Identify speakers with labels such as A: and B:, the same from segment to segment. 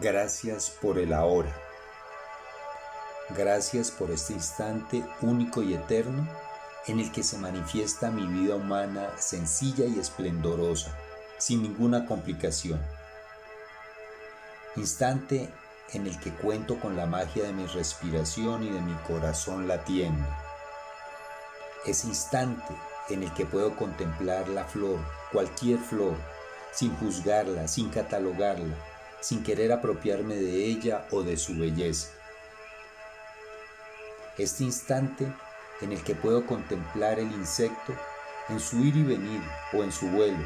A: Gracias por el ahora. Gracias por este instante único y eterno en el que se manifiesta mi vida humana sencilla y esplendorosa, sin ninguna complicación. Instante en el que cuento con la magia de mi respiración y de mi corazón latiendo. Es instante en el que puedo contemplar la flor, cualquier flor, sin juzgarla, sin catalogarla, sin querer apropiarme de ella o de su belleza. Este instante en el que puedo contemplar el insecto en su ir y venir o en su vuelo,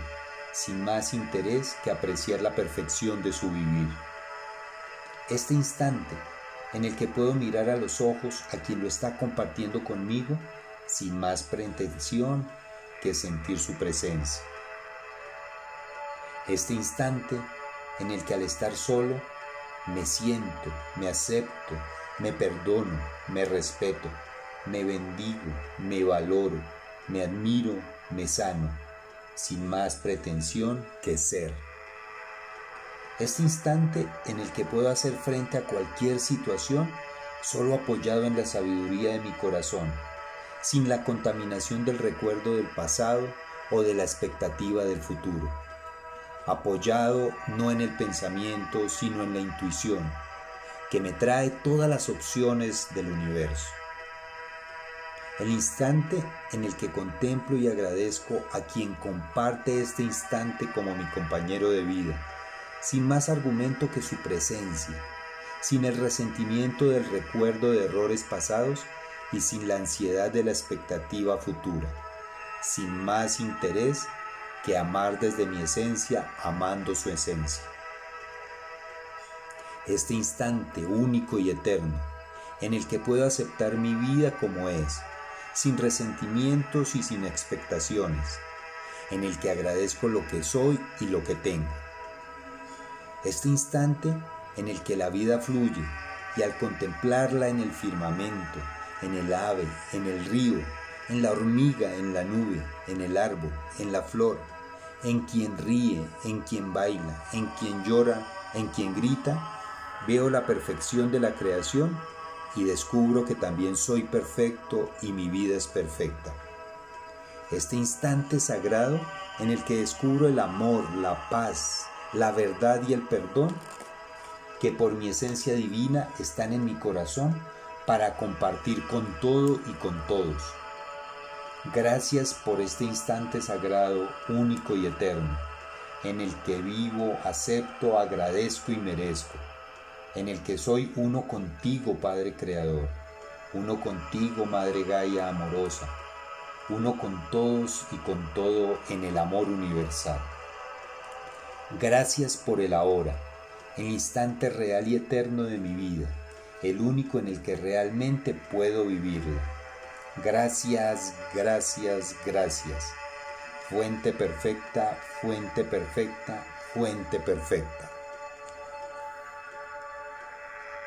A: sin más interés que apreciar la perfección de su vivir. Este instante en el que puedo mirar a los ojos a quien lo está compartiendo conmigo sin más pretensión que sentir su presencia. Este instante en el que al estar solo me siento, me acepto, me perdono, me respeto, me bendigo, me valoro, me admiro, me sano, sin más pretensión que ser. Este instante en el que puedo hacer frente a cualquier situación solo apoyado en la sabiduría de mi corazón, sin la contaminación del recuerdo del pasado o de la expectativa del futuro apoyado no en el pensamiento, sino en la intuición, que me trae todas las opciones del universo. El instante en el que contemplo y agradezco a quien comparte este instante como mi compañero de vida, sin más argumento que su presencia, sin el resentimiento del recuerdo de errores pasados y sin la ansiedad de la expectativa futura, sin más interés que amar desde mi esencia, amando su esencia. Este instante único y eterno, en el que puedo aceptar mi vida como es, sin resentimientos y sin expectaciones, en el que agradezco lo que soy y lo que tengo. Este instante en el que la vida fluye y al contemplarla en el firmamento, en el ave, en el río, en la hormiga, en la nube, en el árbol, en la flor, en quien ríe, en quien baila, en quien llora, en quien grita, veo la perfección de la creación y descubro que también soy perfecto y mi vida es perfecta. Este instante sagrado en el que descubro el amor, la paz, la verdad y el perdón que por mi esencia divina están en mi corazón para compartir con todo y con todos. Gracias por este instante sagrado, único y eterno, en el que vivo, acepto, agradezco y merezco, en el que soy uno contigo, Padre Creador, uno contigo, Madre Gaia amorosa, uno con todos y con todo en el amor universal. Gracias por el ahora, el instante real y eterno de mi vida, el único en el que realmente puedo vivirla Gracias, gracias, gracias. Fuente perfecta, fuente perfecta, fuente perfecta.